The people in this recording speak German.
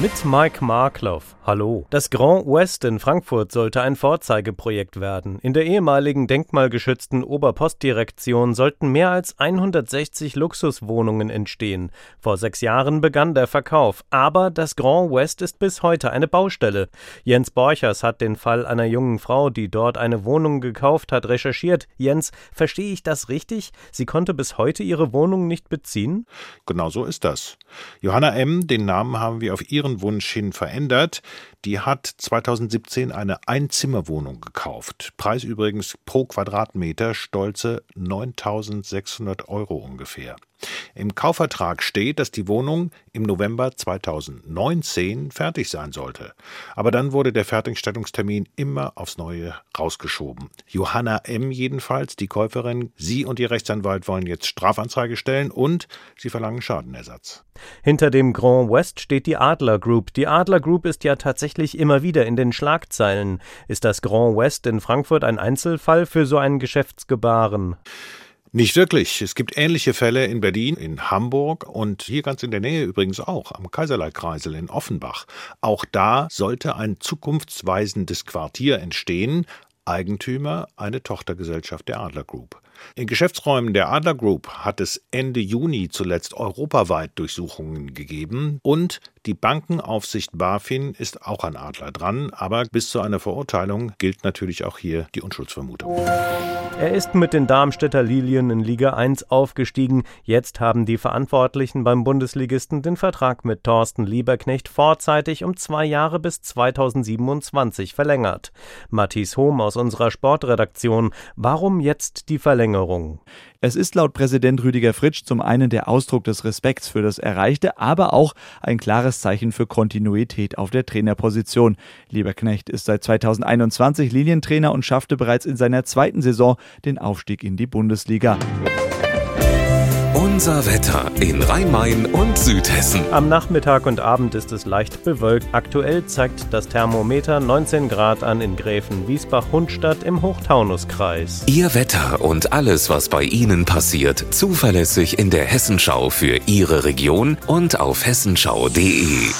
Mit Mike Markloff. Hallo. Das Grand Ouest in Frankfurt sollte ein Vorzeigeprojekt werden. In der ehemaligen denkmalgeschützten Oberpostdirektion sollten mehr als 160 Luxuswohnungen entstehen. Vor sechs Jahren begann der Verkauf. Aber das Grand Ouest ist bis heute eine Baustelle. Jens Borchers hat den Fall einer jungen Frau, die dort eine Wohnung gekauft hat, recherchiert. Jens, verstehe ich das richtig? Sie konnte bis heute ihre Wohnung nicht beziehen? Genau so ist das. Johanna M., den Namen haben wir auf ihren Wunsch hin verändert. Die hat 2017 eine Einzimmerwohnung gekauft. Preis übrigens pro Quadratmeter stolze 9600 Euro ungefähr. Im Kaufvertrag steht, dass die Wohnung im November 2019 fertig sein sollte. Aber dann wurde der Fertigstellungstermin immer aufs Neue rausgeschoben. Johanna M. jedenfalls, die Käuferin, sie und ihr Rechtsanwalt wollen jetzt Strafanzeige stellen und sie verlangen Schadenersatz. Hinter dem Grand West steht die Adler Group. Die Adler Group ist ja tatsächlich immer wieder in den Schlagzeilen. Ist das Grand West in Frankfurt ein Einzelfall für so ein Geschäftsgebaren? Nicht wirklich. Es gibt ähnliche Fälle in Berlin, in Hamburg und hier ganz in der Nähe übrigens auch, am Kaiserleikreisel in Offenbach. Auch da sollte ein zukunftsweisendes Quartier entstehen, Eigentümer eine Tochtergesellschaft der Adler Group. In Geschäftsräumen der Adler Group hat es Ende Juni zuletzt europaweit Durchsuchungen gegeben und die Bankenaufsicht BaFin ist auch an Adler dran, aber bis zu einer Verurteilung gilt natürlich auch hier die Unschuldsvermutung. Er ist mit den Darmstädter Lilien in Liga 1 aufgestiegen. Jetzt haben die Verantwortlichen beim Bundesligisten den Vertrag mit Thorsten Lieberknecht vorzeitig um zwei Jahre bis 2027 verlängert. Matthias Hohm aus unserer Sportredaktion. Warum jetzt die Verlängerung? Es ist laut Präsident Rüdiger Fritsch zum einen der Ausdruck des Respekts für das Erreichte, aber auch ein klares Zeichen für Kontinuität auf der Trainerposition. Lieberknecht ist seit 2021 Linientrainer und schaffte bereits in seiner zweiten Saison den Aufstieg in die Bundesliga. Unser Wetter in Rhein-Main und Südhessen. Am Nachmittag und Abend ist es leicht bewölkt. Aktuell zeigt das Thermometer 19 Grad an in Gräfen-Wiesbach-Hundstadt im Hochtaunuskreis. Ihr Wetter und alles, was bei Ihnen passiert, zuverlässig in der Hessenschau für Ihre Region und auf hessenschau.de.